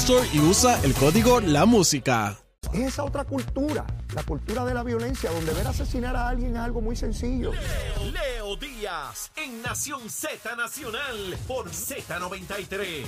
Store y usa el código La Música. Es esa otra cultura, la cultura de la violencia, donde ver asesinar a alguien es algo muy sencillo. Leo Díaz en Nación Z Nacional por Z93.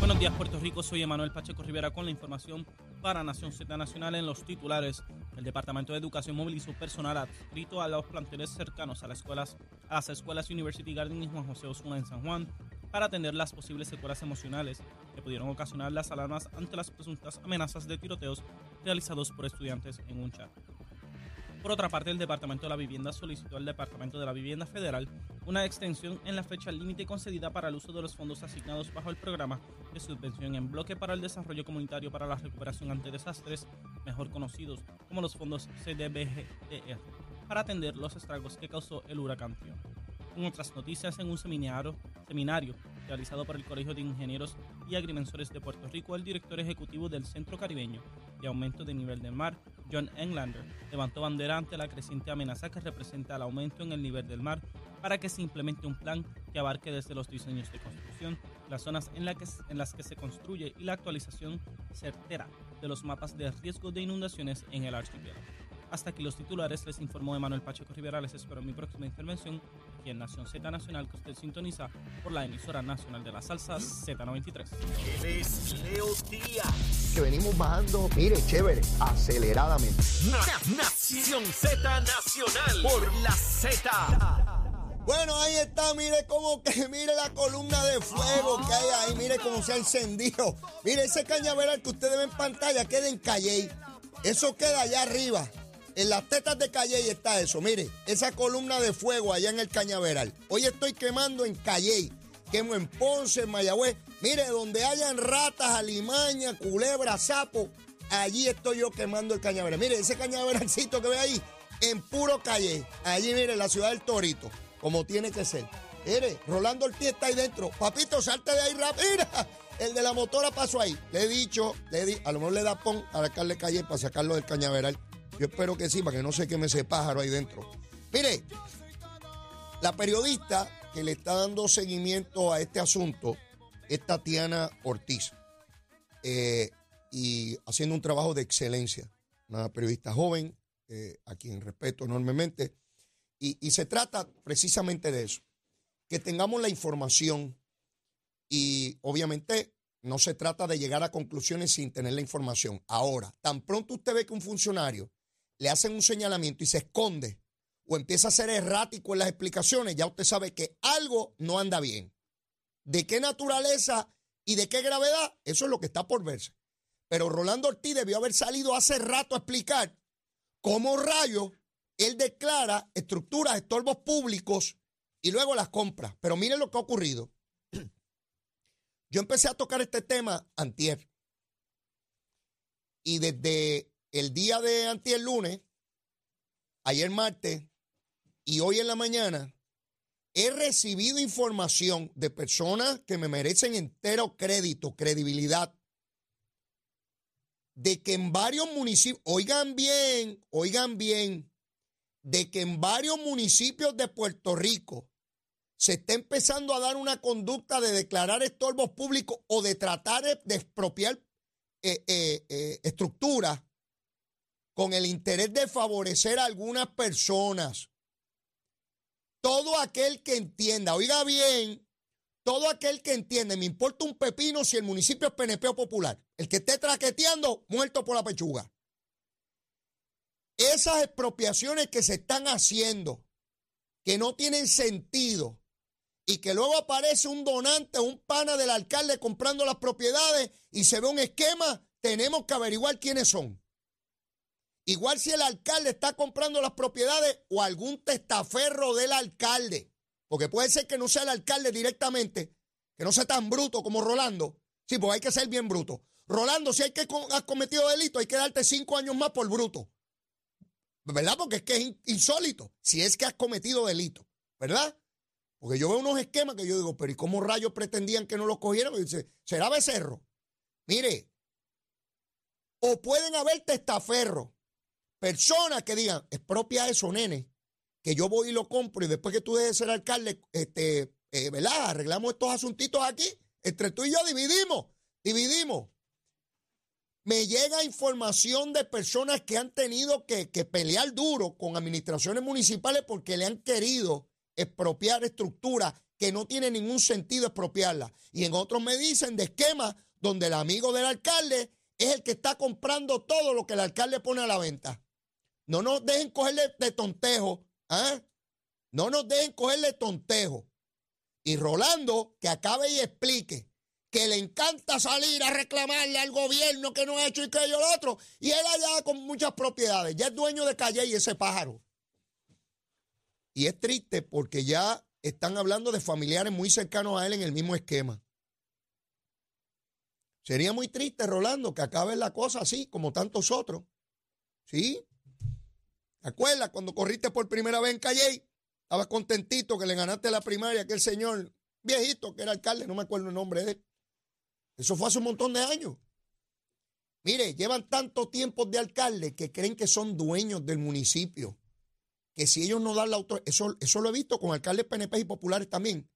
Buenos días, Puerto Rico. Soy Emanuel Pacheco Rivera con la información para Nación Z Nacional en los titulares. El Departamento de Educación movilizó personal adscrito a los planteles cercanos a las escuelas, a las escuelas University Garden y Juan José Osuna en San Juan para atender las posibles secuelas emocionales que pudieron ocasionar las alarmas ante las presuntas amenazas de tiroteos realizados por estudiantes en un chat. Por otra parte, el Departamento de la Vivienda solicitó al Departamento de la Vivienda Federal una extensión en la fecha límite concedida para el uso de los fondos asignados bajo el programa de subvención en bloque para el desarrollo comunitario para la recuperación ante desastres, mejor conocidos como los fondos CDBGDR, para atender los estragos que causó el huracán Fiona. En otras noticias, en un seminario, seminario realizado por el Colegio de Ingenieros y Agrimensores de Puerto Rico, el director ejecutivo del Centro Caribeño de Aumento de Nivel del Mar, John Englander, levantó bandera ante la creciente amenaza que representa el aumento en el nivel del mar para que se implemente un plan que abarque desde los diseños de construcción, las zonas en, las que se construye y la actualización certera de los mapas de riesgo de inundaciones en el archipiélago. Hasta aquí los titulares, les informó Emanuel Pacheco Rivera, les espero mi próxima intervención aquí en Nación Z Nacional que usted sintoniza por la emisora nacional de la salsa Z93. Él es Leo Díaz. Que venimos bajando, mire, chévere, aceleradamente. Na- Nación Z Nacional por la Z. Bueno, ahí está, mire cómo que, mire la columna de fuego que hay ahí, mire cómo se ha encendido. Mire ese cañaveral que ustedes ven en pantalla, queda en Calley. Eso queda allá arriba. En las tetas de Calley está eso, mire, esa columna de fuego allá en el cañaveral. Hoy estoy quemando en Calley, quemo en Ponce, en Mayagüez. Mire, donde hayan ratas, alimañas, culebras, sapos, allí estoy yo quemando el cañaveral. Mire, ese cañaveralcito que ve ahí, en puro Calley. Allí, mire, la ciudad del Torito como tiene que ser. Mire, Rolando Ortiz está ahí dentro. Papito, salte de ahí rápido. Mira, el de la motora pasó ahí. Le he dicho, le di, a lo mejor le da pon a alcalde calle para sacarlo del cañaveral. Yo espero que sí, para que no se queme ese pájaro ahí dentro. Mire, la periodista que le está dando seguimiento a este asunto es Tatiana Ortiz. eh, y haciendo un trabajo de excelencia. Una periodista joven, eh, a quien respeto enormemente. Y, y se trata precisamente de eso, que tengamos la información y obviamente no se trata de llegar a conclusiones sin tener la información. Ahora, tan pronto usted ve que un funcionario le hacen un señalamiento y se esconde o empieza a ser errático en las explicaciones, ya usted sabe que algo no anda bien. ¿De qué naturaleza y de qué gravedad? Eso es lo que está por verse. Pero Rolando Ortiz debió haber salido hace rato a explicar cómo rayos él declara estructuras, estorbos públicos y luego las compra. Pero miren lo que ha ocurrido. Yo empecé a tocar este tema antier. Y desde el día de antier lunes, ayer martes y hoy en la mañana, he recibido información de personas que me merecen entero crédito, credibilidad, de que en varios municipios, oigan bien, oigan bien, de que en varios municipios de Puerto Rico se está empezando a dar una conducta de declarar estorbos públicos o de tratar de expropiar eh, eh, eh, estructuras con el interés de favorecer a algunas personas. todo aquel que entienda, oiga bien, todo aquel que entiende, me importa un pepino si el municipio es PNP popular. El que esté traqueteando, muerto por la pechuga. Esas expropiaciones que se están haciendo, que no tienen sentido, y que luego aparece un donante, un pana del alcalde comprando las propiedades y se ve un esquema, tenemos que averiguar quiénes son. Igual si el alcalde está comprando las propiedades o algún testaferro del alcalde, porque puede ser que no sea el alcalde directamente, que no sea tan bruto como Rolando. Sí, pues hay que ser bien bruto. Rolando, si hay que has cometido delito, hay que darte cinco años más por bruto. ¿Verdad? Porque es que es insólito. Si es que has cometido delito, ¿verdad? Porque yo veo unos esquemas que yo digo, pero ¿y cómo rayos pretendían que no los cogieran? Y dice, ¿será becerro? Mire, o pueden haber testaferros, personas que digan, es propia eso, nene, que yo voy y lo compro y después que tú dejes de ser alcalde, este, eh, ¿verdad? Arreglamos estos asuntitos aquí, entre tú y yo dividimos, dividimos. Me llega información de personas que han tenido que, que pelear duro con administraciones municipales porque le han querido expropiar estructuras que no tiene ningún sentido expropiarla. Y en otros me dicen de esquemas donde el amigo del alcalde es el que está comprando todo lo que el alcalde pone a la venta. No nos dejen cogerle de tontejo. ¿eh? No nos dejen cogerle tontejo. Y Rolando, que acabe y explique que le encanta salir a reclamarle al gobierno que no ha hecho y que yo lo otro. Y él allá con muchas propiedades. Ya es dueño de Calle y ese pájaro. Y es triste porque ya están hablando de familiares muy cercanos a él en el mismo esquema. Sería muy triste, Rolando, que acabe la cosa así, como tantos otros. ¿Sí? ¿Te acuerdas cuando corriste por primera vez en Calle? Estabas contentito que le ganaste la primaria a aquel señor viejito que era alcalde, no me acuerdo el nombre de él. Eso fue hace un montón de años. Mire, llevan tanto tiempo de alcalde que creen que son dueños del municipio que si ellos no dan la autoridad, eso, eso lo he visto con alcaldes PNP y populares también.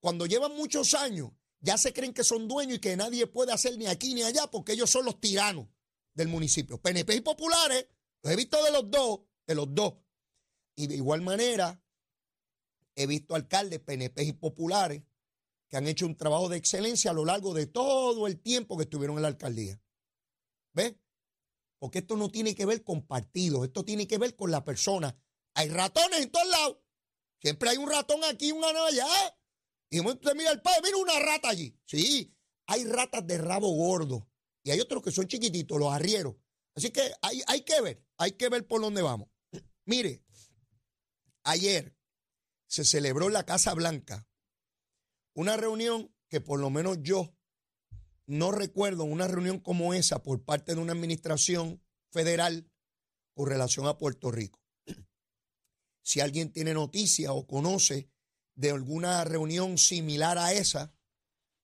Cuando llevan muchos años, ya se creen que son dueños y que nadie puede hacer ni aquí ni allá porque ellos son los tiranos del municipio. PNP y populares, los he visto de los dos, de los dos. Y de igual manera, he visto alcaldes PNP y populares que han hecho un trabajo de excelencia a lo largo de todo el tiempo que estuvieron en la alcaldía. ¿Ves? Porque esto no tiene que ver con partidos, esto tiene que ver con la persona. Hay ratones en todos lados. Siempre hay un ratón aquí, un allá. Y usted mira el padre, mira una rata allí. Sí, hay ratas de rabo gordo. Y hay otros que son chiquititos, los arrieros. Así que hay, hay que ver, hay que ver por dónde vamos. Mire, ayer se celebró en la Casa Blanca una reunión que por lo menos yo no recuerdo una reunión como esa por parte de una administración federal con relación a Puerto Rico. Si alguien tiene noticia o conoce de alguna reunión similar a esa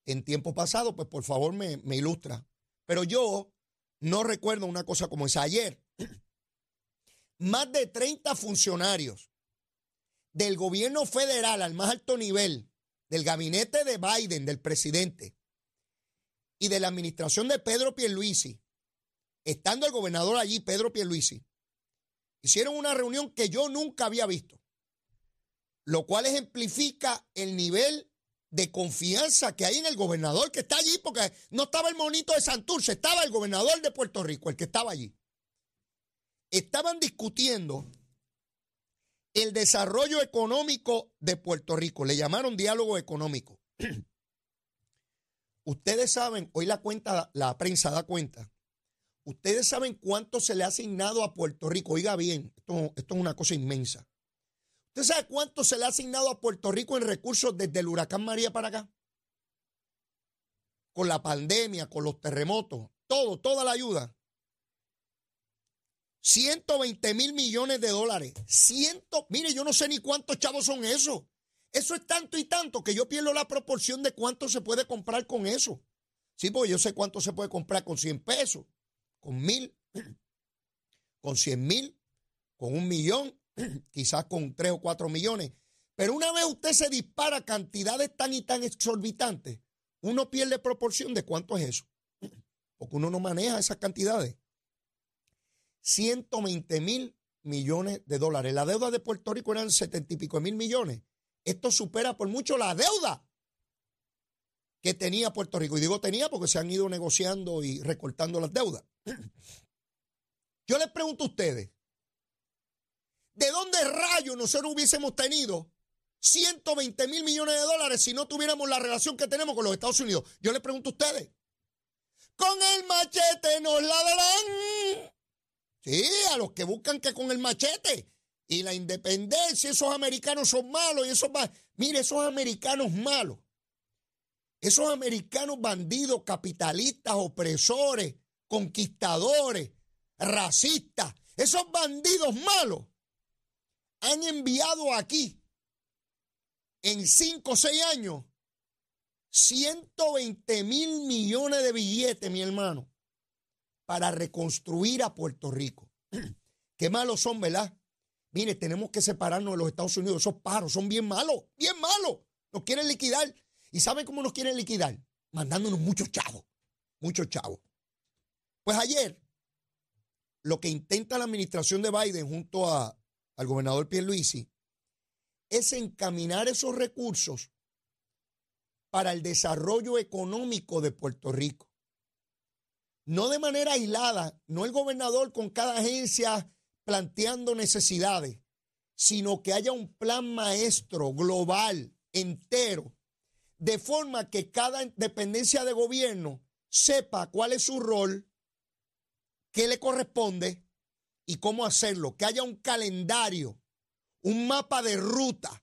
en tiempo pasado, pues por favor me, me ilustra. Pero yo no recuerdo una cosa como esa. Ayer, más de 30 funcionarios del gobierno federal al más alto nivel, del gabinete de Biden, del presidente, y de la administración de Pedro Pierluisi, estando el gobernador allí, Pedro Pierluisi, hicieron una reunión que yo nunca había visto, lo cual ejemplifica el nivel de confianza que hay en el gobernador que está allí, porque no estaba el monito de Santurce, estaba el gobernador de Puerto Rico, el que estaba allí. Estaban discutiendo el desarrollo económico de Puerto Rico, le llamaron diálogo económico. Ustedes saben, hoy la cuenta, la prensa da cuenta Ustedes saben cuánto se le ha asignado a Puerto Rico. Oiga bien, esto, esto es una cosa inmensa. ¿Usted sabe cuánto se le ha asignado a Puerto Rico en recursos desde el huracán María para acá? Con la pandemia, con los terremotos, todo, toda la ayuda. 120 mil millones de dólares. Ciento, mire, yo no sé ni cuántos chavos son esos. Eso es tanto y tanto que yo pierdo la proporción de cuánto se puede comprar con eso. Sí, porque yo sé cuánto se puede comprar con 100 pesos con mil, con cien mil, con un millón, quizás con tres o cuatro millones. Pero una vez usted se dispara cantidades tan y tan exorbitantes, uno pierde proporción de cuánto es eso. Porque uno no maneja esas cantidades. 120 mil millones de dólares. La deuda de Puerto Rico eran setenta y pico mil millones. Esto supera por mucho la deuda que tenía Puerto Rico. Y digo tenía porque se han ido negociando y recortando las deudas. Yo les pregunto a ustedes, ¿de dónde rayos nosotros hubiésemos tenido 120 mil millones de dólares si no tuviéramos la relación que tenemos con los Estados Unidos? Yo les pregunto a ustedes, con el machete nos la darán. Sí, a los que buscan que con el machete. Y la independencia, esos americanos son malos y esos Mire, esos americanos malos, esos americanos bandidos, capitalistas, opresores, conquistadores, racistas, esos bandidos malos han enviado aquí en cinco o seis años 120 mil millones de billetes, mi hermano, para reconstruir a Puerto Rico. Qué malos son, ¿verdad? Mire, tenemos que separarnos de los Estados Unidos. Esos paros son bien malos, bien malos. Nos quieren liquidar. ¿Y saben cómo nos quieren liquidar? Mandándonos muchos chavos, muchos chavos. Pues ayer, lo que intenta la administración de Biden junto a, al gobernador Pierluisi es encaminar esos recursos para el desarrollo económico de Puerto Rico. No de manera aislada, no el gobernador con cada agencia planteando necesidades, sino que haya un plan maestro global, entero, de forma que cada dependencia de gobierno sepa cuál es su rol, qué le corresponde y cómo hacerlo, que haya un calendario, un mapa de ruta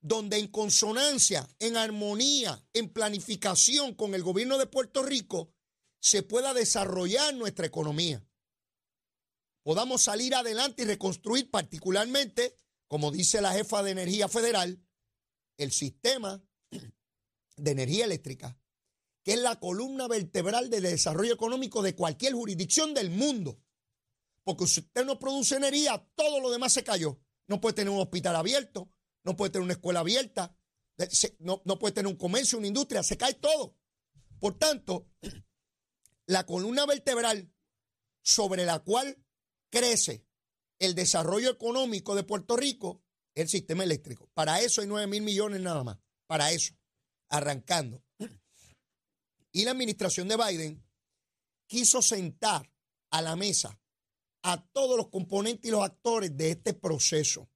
donde en consonancia, en armonía, en planificación con el gobierno de Puerto Rico, se pueda desarrollar nuestra economía. Podamos salir adelante y reconstruir particularmente, como dice la jefa de energía federal, el sistema de energía eléctrica, que es la columna vertebral del desarrollo económico de cualquier jurisdicción del mundo. Porque si usted no produce energía, todo lo demás se cayó. No puede tener un hospital abierto, no puede tener una escuela abierta, no, no puede tener un comercio, una industria, se cae todo. Por tanto, la columna vertebral sobre la cual crece el desarrollo económico de Puerto Rico el sistema eléctrico. Para eso hay 9 mil millones nada más. Para eso, arrancando. Y la administración de Biden quiso sentar a la mesa a todos los componentes y los actores de este proceso.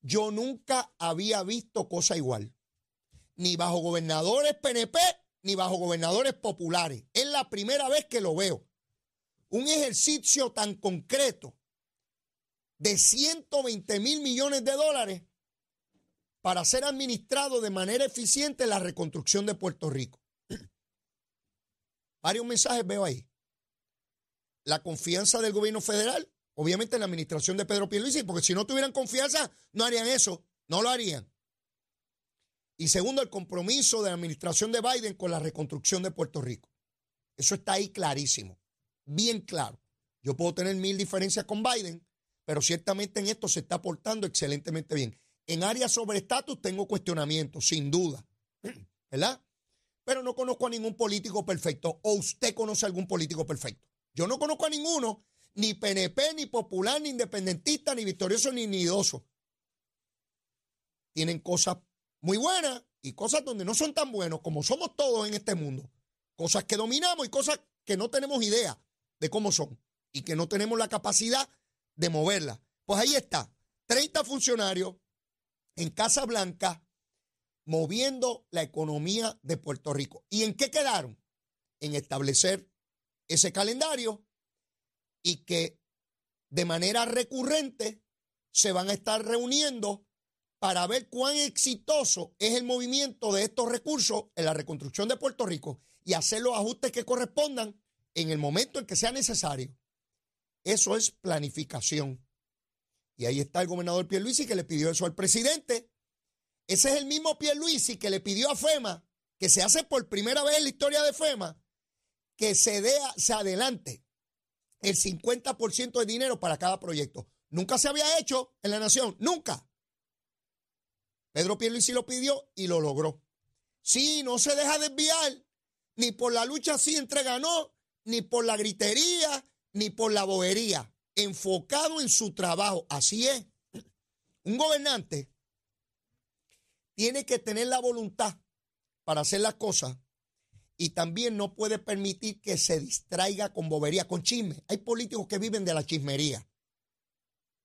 Yo nunca había visto cosa igual, ni bajo gobernadores PNP, ni bajo gobernadores populares. Es la primera vez que lo veo. Un ejercicio tan concreto de 120 mil millones de dólares para ser administrado de manera eficiente la reconstrucción de Puerto Rico. Varios mensajes veo ahí. La confianza del gobierno federal, Obviamente en la administración de Pedro Pierluisi, porque si no tuvieran confianza, no harían eso, no lo harían. Y segundo, el compromiso de la administración de Biden con la reconstrucción de Puerto Rico. Eso está ahí clarísimo, bien claro. Yo puedo tener mil diferencias con Biden, pero ciertamente en esto se está portando excelentemente bien. En áreas sobre estatus tengo cuestionamientos, sin duda, ¿verdad? Pero no conozco a ningún político perfecto, o usted conoce a algún político perfecto. Yo no conozco a ninguno ni PNP, ni popular, ni independentista, ni victorioso, ni nidoso. Tienen cosas muy buenas y cosas donde no son tan buenos como somos todos en este mundo. Cosas que dominamos y cosas que no tenemos idea de cómo son y que no tenemos la capacidad de moverlas. Pues ahí está, 30 funcionarios en Casa Blanca moviendo la economía de Puerto Rico. ¿Y en qué quedaron? En establecer ese calendario y que de manera recurrente se van a estar reuniendo para ver cuán exitoso es el movimiento de estos recursos en la reconstrucción de Puerto Rico y hacer los ajustes que correspondan en el momento en que sea necesario. Eso es planificación. Y ahí está el gobernador Pierluisi que le pidió eso al presidente. Ese es el mismo Pierluisi que le pidió a FEMA, que se hace por primera vez en la historia de FEMA, que se, dé, se adelante el 50% de dinero para cada proyecto. Nunca se había hecho en la nación, nunca. Pedro Pierluisi lo pidió y lo logró. Sí, no se deja desviar ni por la lucha sí entre ganó, ni por la gritería, ni por la bobería. enfocado en su trabajo. Así es. Un gobernante tiene que tener la voluntad para hacer las cosas y también no puede permitir que se distraiga con bobería, con chisme. Hay políticos que viven de la chismería.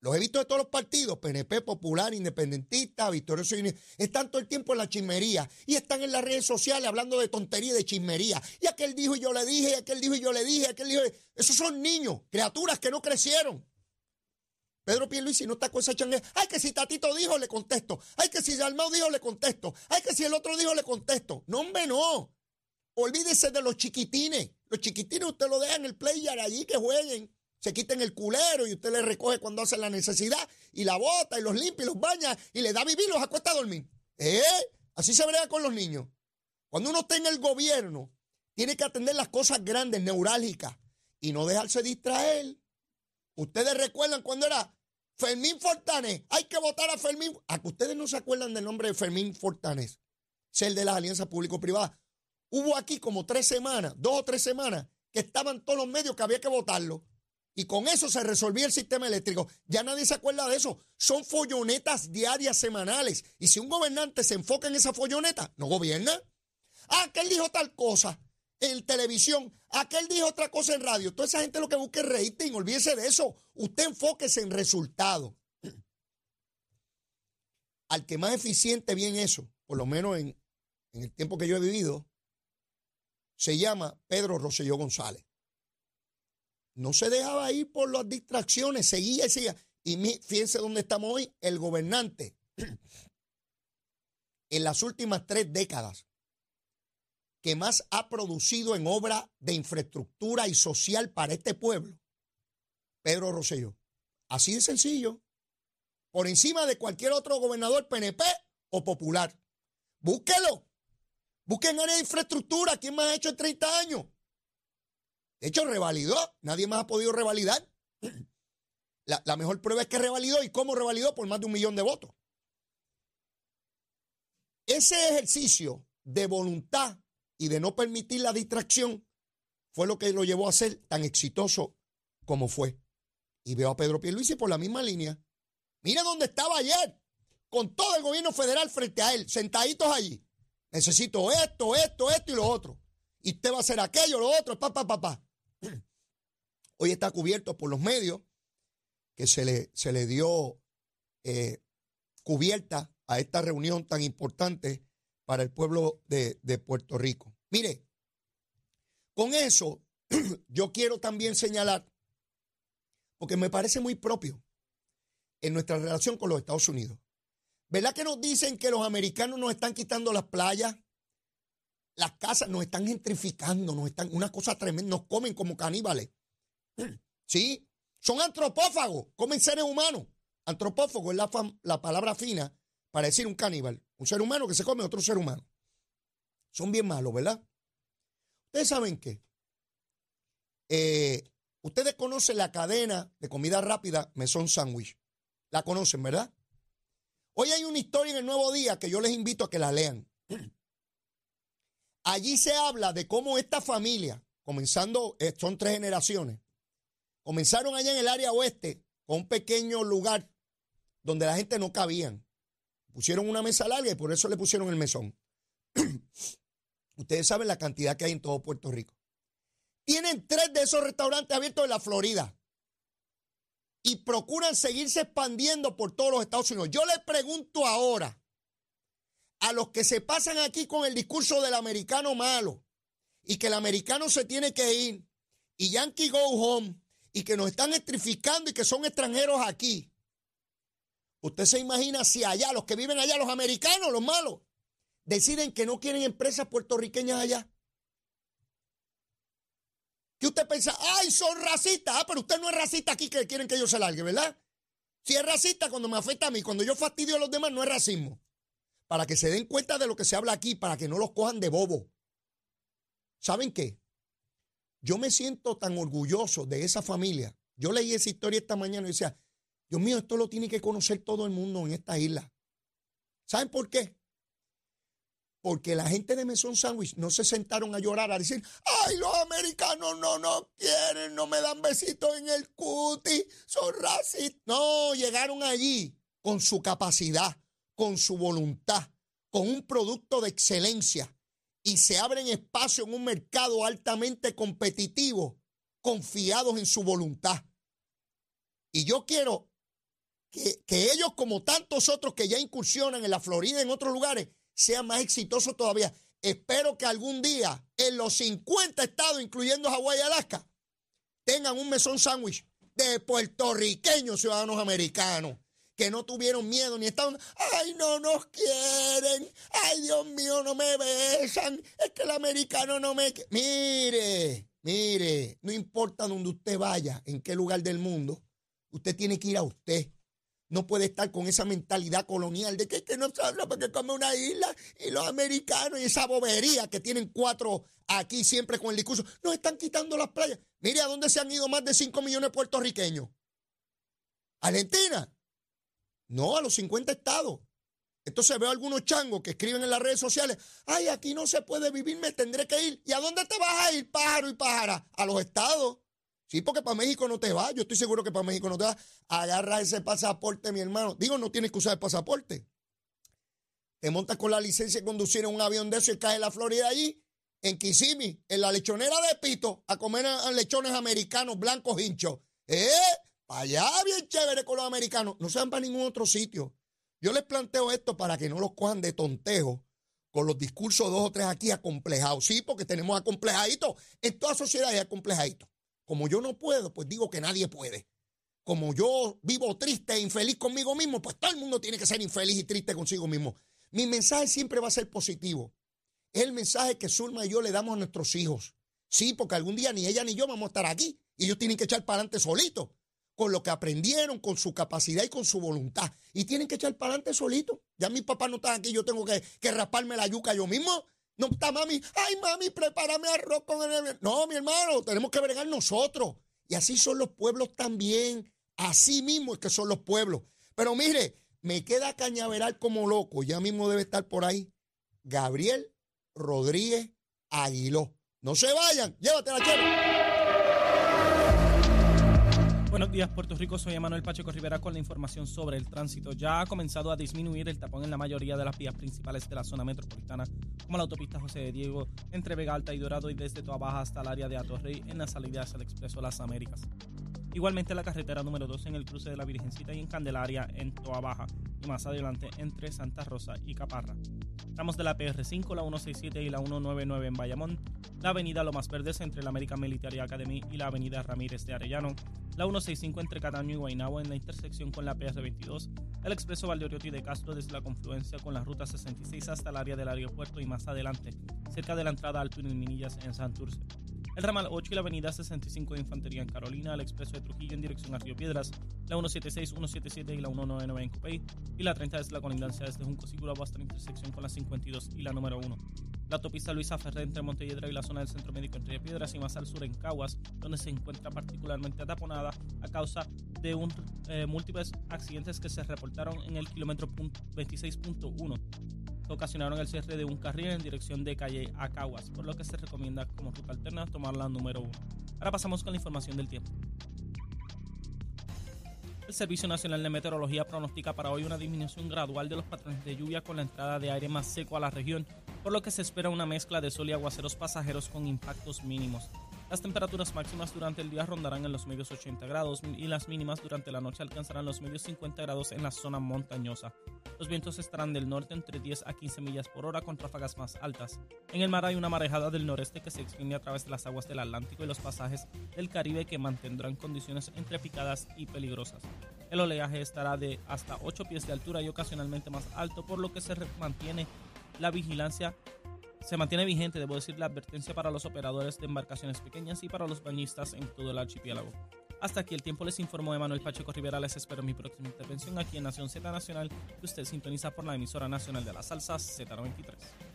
Los he visto de todos los partidos, PNP, Popular, Independentista, Victorioso, están todo el tiempo en la chismería y están en las redes sociales hablando de tontería y de chismería. Y aquel dijo y yo le dije, y aquel dijo y yo le dije, aquel dijo. Esos son niños, criaturas que no crecieron. Pedro Pierluisi no está con esa changue. Ay, que si Tatito dijo, le contesto. Ay, que si Dalmau dijo, le contesto. Ay, que si el otro dijo, le contesto. No, hombre, no. Olvídese de los chiquitines. Los chiquitines usted lo deja en el player allí que jueguen se quiten el culero y usted le recoge cuando hace la necesidad y la bota y los limpia y los baña y le da vivir y los acuesta a dormir. ¿Eh? Así se brega con los niños. Cuando uno está en el gobierno, tiene que atender las cosas grandes, neurálgicas y no dejarse distraer. Ustedes recuerdan cuando era Fermín Fortanes. Hay que votar a Fermín. A que ustedes no se acuerdan del nombre de Fermín Fortanes, ser de las alianzas público-privadas. Hubo aquí como tres semanas, dos o tres semanas, que estaban todos los medios que había que votarlo. Y con eso se resolvía el sistema eléctrico. Ya nadie se acuerda de eso. Son follonetas diarias, semanales. Y si un gobernante se enfoca en esa folloneta, no gobierna. Ah, aquel dijo tal cosa en televisión, aquel dijo otra cosa en radio. Toda esa gente lo que busca es rating, olvídese de eso. Usted enfóquese en resultados. Al que más eficiente bien eso, por lo menos en, en el tiempo que yo he vivido, se llama Pedro Rosselló González no se dejaba ir por las distracciones, seguía y seguía. Y fíjense dónde estamos hoy, el gobernante. en las últimas tres décadas, que más ha producido en obra de infraestructura y social para este pueblo, Pedro Rosselló. Así de sencillo. Por encima de cualquier otro gobernador PNP o popular. Búsquelo. Busquen área de infraestructura. ¿Quién más ha hecho en 30 años? De hecho, revalidó. Nadie más ha podido revalidar. La, mejor prueba es que revalidó y cómo revalidó por más de un millón de votos. Ese ejercicio de voluntad y de no permitir la distracción fue lo que lo llevó a ser tan exitoso como fue. Y veo a Pedro Pierluisi por la misma línea. Mire dónde estaba ayer, con todo el gobierno federal frente a él, sentaditos allí. Necesito esto, esto, esto y lo otro. Y usted va a hacer aquello, lo otro, papá, papá. Pa. Hoy está cubierto por los medios que se le, se le dio eh, cubierta a esta reunión tan importante para el pueblo de, de Puerto Rico. Mire, con eso yo quiero también señalar, porque me parece muy propio en nuestra relación con los Estados Unidos. ¿Verdad que nos dicen que los americanos nos están quitando las playas? Las casas nos están gentrificando, nos están una cosa tremenda, nos comen como caníbales. Sí, son antropófagos, comen seres humanos. Antropófago es la, la palabra fina para decir un caníbal, un ser humano que se come a otro ser humano. Son bien malos, ¿verdad? Ustedes saben qué. Eh, ustedes conocen la cadena de comida rápida Mesón Sandwich. La conocen, ¿verdad? Hoy hay una historia en el Nuevo Día que yo les invito a que la lean. Allí se habla de cómo esta familia, comenzando, eh, son tres generaciones, comenzaron allá en el área oeste con un pequeño lugar donde la gente no cabían. Pusieron una mesa larga y por eso le pusieron el mesón. Ustedes saben la cantidad que hay en todo Puerto Rico. Tienen tres de esos restaurantes abiertos en la Florida y procuran seguirse expandiendo por todos los Estados Unidos. Yo les pregunto ahora, a los que se pasan aquí con el discurso del americano malo y que el americano se tiene que ir y Yankee go home y que nos están electrificando y que son extranjeros aquí. Usted se imagina si allá, los que viven allá, los americanos, los malos, deciden que no quieren empresas puertorriqueñas allá. ¿Qué usted piensa? ¡Ay, son racistas! Ah, pero usted no es racista aquí que quieren que yo se largue, ¿verdad? Si es racista cuando me afecta a mí, cuando yo fastidio a los demás, no es racismo para que se den cuenta de lo que se habla aquí, para que no los cojan de bobo. ¿Saben qué? Yo me siento tan orgulloso de esa familia. Yo leí esa historia esta mañana y decía, Dios mío, esto lo tiene que conocer todo el mundo en esta isla. ¿Saben por qué? porque la gente de Mesón Sandwich no se sentaron a llorar, a decir, ay, los americanos no nos quieren, no me dan besitos en el cuti, son racistas. No, llegaron allí con su capacidad, con su voluntad, con un producto de excelencia y se abren espacio en un mercado altamente competitivo, confiados en su voluntad. Y yo quiero que, ellos, como tantos otros que ya incursionan en la Florida en otros lugares, sea más exitoso todavía. Espero que algún día en los 50 estados, incluyendo Hawái y Alaska, tengan un mesón sándwich de puertorriqueños ciudadanos americanos que no tuvieron miedo ni estaban, ay, no nos quieren, ay, Dios mío, no me besan, es que el americano no me... Mire, mire, no importa dónde usted vaya, en qué lugar del mundo, usted tiene que ir a usted no puede estar con esa mentalidad colonial de que, que no se habla porque come una isla y los americanos y esa bobería que tienen cuatro aquí siempre con el discurso. Nos están quitando las playas. Mire a dónde se han ido más de 5 millones de puertorriqueños. Argentina. No, a los 50 estados. Entonces veo algunos changos que escriben en las redes sociales, ay, aquí no se puede vivir, me tendré que ir. ¿Y a dónde te vas a ir, pájaro y pájara? A los estados. Sí, porque para México no te va. Yo estoy seguro que para México no te va. Agarra ese pasaporte, mi hermano. Digo, no tienes que usar el pasaporte. Te montas con la licencia de conducir en un avión de eso y caes en la Florida allí, en Kissimmee, en la lechonera de Pito, a comer lechones americanos blancos hinchos. ¿Eh? Allá, bien chévere con los americanos. No se van para ningún otro sitio. Yo les planteo esto para que no los cojan de tontejo con los discursos dos o tres aquí acomplejados. Sí, porque tenemos acomplejaditos. En toda sociedad hay acomplejaditos. Como yo no puedo, pues digo que nadie puede. Como yo vivo triste e infeliz conmigo mismo, pues todo el mundo tiene que ser infeliz y triste consigo mismo. Mi mensaje siempre va a ser positivo. Es el mensaje que Zulma y yo le damos a nuestros hijos. Sí, porque algún día ni ella ni yo vamos a estar aquí. Y ellos tienen que echar para adelante solitos. Con lo que aprendieron, con su capacidad y con su voluntad. Y tienen que echar para adelante solitos. Ya mis papás no están aquí, yo tengo que, que la yuca yo mismo. No está mami, ay mami, prepárame arroz con el... No, mi hermano, tenemos que bregar nosotros. Y así son los pueblos también. Así mismo es que son los pueblos. Pero mire, me queda cañaveral como loco. Ya mismo debe estar por ahí. Gabriel Rodríguez Aguiló. No se vayan, llévatela, chero. Buenos días, Puerto Rico. Soy Emanuel Pacheco Rivera con la información sobre el tránsito. Ya ha comenzado a disminuir el tapón en la mayoría de las vías principales de la zona metropolitana, como la autopista José de Diego, entre Vega Alta y Dorado y desde Toa Baja hasta el área de Atorrey en la salida hacia el Expreso Las Américas. Igualmente la carretera número 2 en el cruce de la Virgencita y en Candelaria en Toa Baja y más adelante entre Santa Rosa y Caparra. Estamos de la PR5, la 167 y la 199 en Bayamón, la avenida Lomas Verdes entre la American Military Academy y la avenida Ramírez de Arellano, la 165 entre Cataño y Guaynabo en la intersección con la PR22, el expreso Valdeoriotti de Castro desde la confluencia con la ruta 66 hasta el área del aeropuerto y más adelante, cerca de la entrada al túnel Minillas en Santurce. El ramal 8 y la avenida 65 de Infantería en Carolina, el expreso de Trujillo en dirección a Río Piedras, la 176, 177 y la 199 en Cupey, y la 30 desde la colindancia desde Junco Siguro hasta la intersección con la 52 y la número 1 la autopista Luisa Ferrer entre Montelledra y la zona del Centro Médico entre Piedras y más al sur en Caguas, donde se encuentra particularmente ataponada a causa de un, eh, múltiples accidentes que se reportaron en el kilómetro 26.1 que ocasionaron el cierre de un carril en dirección de calle a Caguas, por lo que se recomienda como ruta alterna tomar la número 1. Ahora pasamos con la información del tiempo. El Servicio Nacional de Meteorología pronostica para hoy una disminución gradual de los patrones de lluvia con la entrada de aire más seco a la región, por lo que se espera una mezcla de sol y aguaceros pasajeros con impactos mínimos. Las temperaturas máximas durante el día rondarán en los medios 80 grados y las mínimas durante la noche alcanzarán los medios 50 grados en la zona montañosa. Los vientos estarán del norte entre 10 a 15 millas por hora con ráfagas más altas. En el mar hay una marejada del noreste que se extiende a través de las aguas del Atlántico y los pasajes del Caribe que mantendrán condiciones entre picadas y peligrosas. El oleaje estará de hasta 8 pies de altura y ocasionalmente más alto, por lo que se mantiene la vigilancia se mantiene vigente, debo decir, la advertencia para los operadores de embarcaciones pequeñas y para los bañistas en todo el archipiélago. Hasta aquí el tiempo les informó Emanuel Pacheco Rivera. Les espero en mi próxima intervención aquí en Nación Z Nacional, que usted sintoniza por la emisora nacional de la salsa Z93.